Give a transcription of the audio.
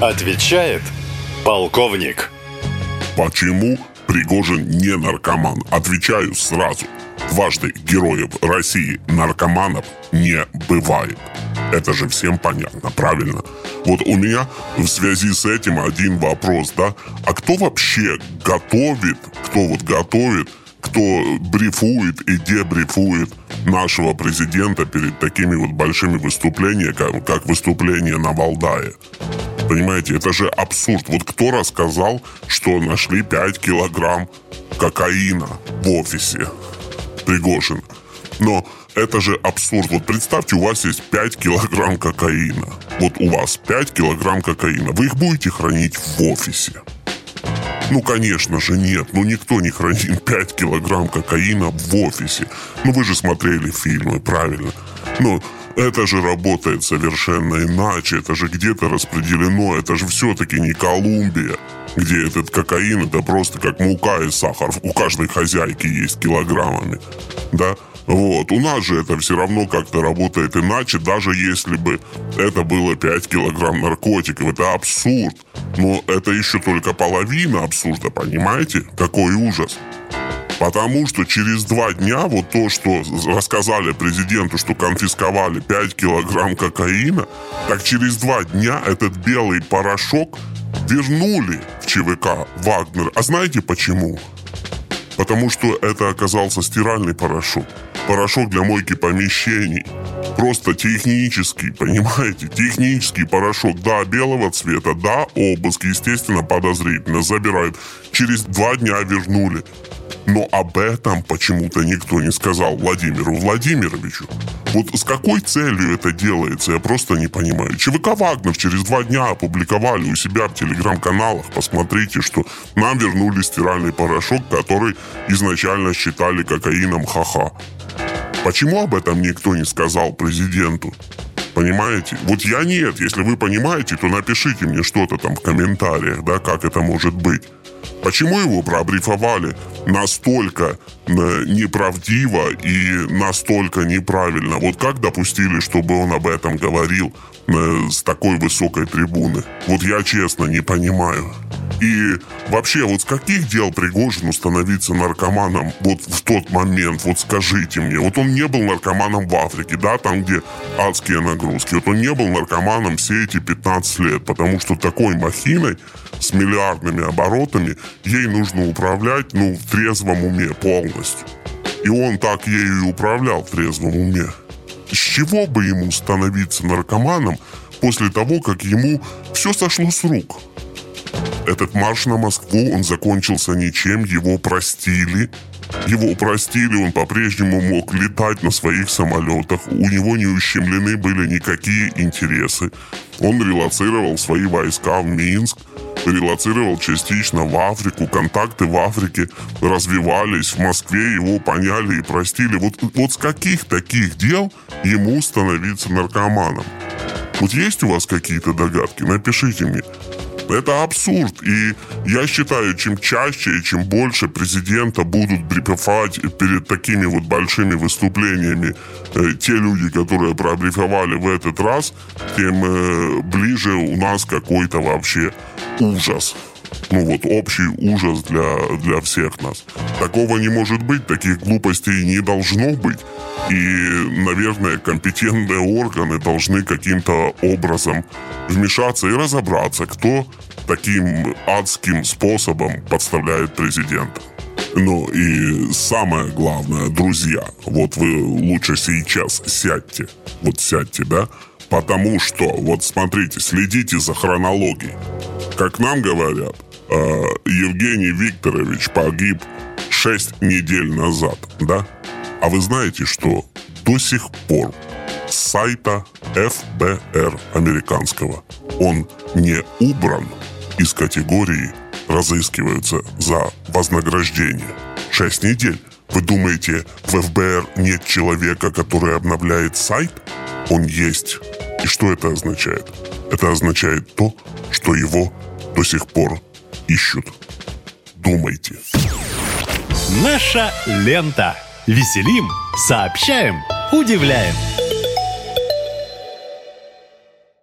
Отвечает полковник. Почему Пригожин не наркоман? Отвечаю сразу. Дважды героев России наркоманов не бывает. Это же всем понятно, правильно? Вот у меня в связи с этим один вопрос, да? А кто вообще готовит, кто вот готовит кто брифует и дебрифует нашего президента перед такими вот большими выступлениями, как, как выступление на Валдае. Понимаете, это же абсурд. Вот кто рассказал, что нашли 5 килограмм кокаина в офисе Пригожина? Но это же абсурд. Вот представьте, у вас есть 5 килограмм кокаина. Вот у вас 5 килограмм кокаина. Вы их будете хранить в офисе. Ну, конечно же, нет. Ну, никто не хранит 5 килограмм кокаина в офисе. Ну, вы же смотрели фильмы, правильно? Ну, это же работает совершенно иначе. Это же где-то распределено. Это же все-таки не Колумбия, где этот кокаин это просто как мука и сахар. У каждой хозяйки есть килограммами. Да? Вот. У нас же это все равно как-то работает иначе, даже если бы это было 5 килограмм наркотиков. Это абсурд. Но это еще только половина абсурда, понимаете? Какой ужас. Потому что через два дня вот то, что рассказали президенту, что конфисковали 5 килограмм кокаина, так через два дня этот белый порошок вернули в ЧВК Вагнер. А знаете почему? Потому что это оказался стиральный порошок порошок для мойки помещений. Просто технический, понимаете? Технический порошок, да, белого цвета, да, обыск, естественно, подозрительно, забирают. Через два дня вернули. Но об этом почему-то никто не сказал Владимиру Владимировичу. Вот с какой целью это делается, я просто не понимаю. ЧВК «Вагнер» через два дня опубликовали у себя в телеграм-каналах. Посмотрите, что нам вернули стиральный порошок, который изначально считали кокаином ха-ха. Почему об этом никто не сказал президенту? Понимаете? Вот я нет. Если вы понимаете, то напишите мне что-то там в комментариях, да, как это может быть. Почему его пробрифовали настолько э, неправдиво и настолько неправильно? Вот как допустили, чтобы он об этом говорил э, с такой высокой трибуны? Вот я честно не понимаю. И вообще, вот с каких дел Пригожину становиться наркоманом вот в тот момент? Вот скажите мне. Вот он не был наркоманом в Африке, да, там, где адские нагрузки. Вот он не был наркоманом все эти 15 лет, потому что такой махиной с миллиардными оборотами ей нужно управлять, ну, в трезвом уме полностью. И он так ею и управлял в трезвом уме. С чего бы ему становиться наркоманом после того, как ему все сошло с рук? Этот марш на Москву, он закончился ничем, его простили. Его простили, он по-прежнему мог летать на своих самолетах, у него не ущемлены были никакие интересы. Он релацировал свои войска в Минск, релацировал частично в Африку, контакты в Африке развивались, в Москве его поняли и простили. Вот, вот с каких таких дел ему становиться наркоманом? Вот есть у вас какие-то догадки? Напишите мне. Это абсурд. И я считаю, чем чаще и чем больше президента будут брифовать перед такими вот большими выступлениями э, те люди, которые пробрифовали в этот раз, тем э, ближе у нас какой-то вообще ужас ну вот общий ужас для, для всех нас. Такого не может быть, таких глупостей не должно быть. И, наверное, компетентные органы должны каким-то образом вмешаться и разобраться, кто таким адским способом подставляет президента. Ну и самое главное, друзья, вот вы лучше сейчас сядьте, вот сядьте, да, потому что, вот смотрите, следите за хронологией. Как нам говорят, э, Евгений Викторович погиб 6 недель назад, да? А вы знаете, что до сих пор с сайта ФБР американского он не убран из категории разыскиваются за вознаграждение. Шесть недель. Вы думаете, в ФБР нет человека, который обновляет сайт? Он есть. И что это означает? Это означает то, что его до сих пор ищут. Думайте. Наша лента. Веселим, сообщаем, удивляем.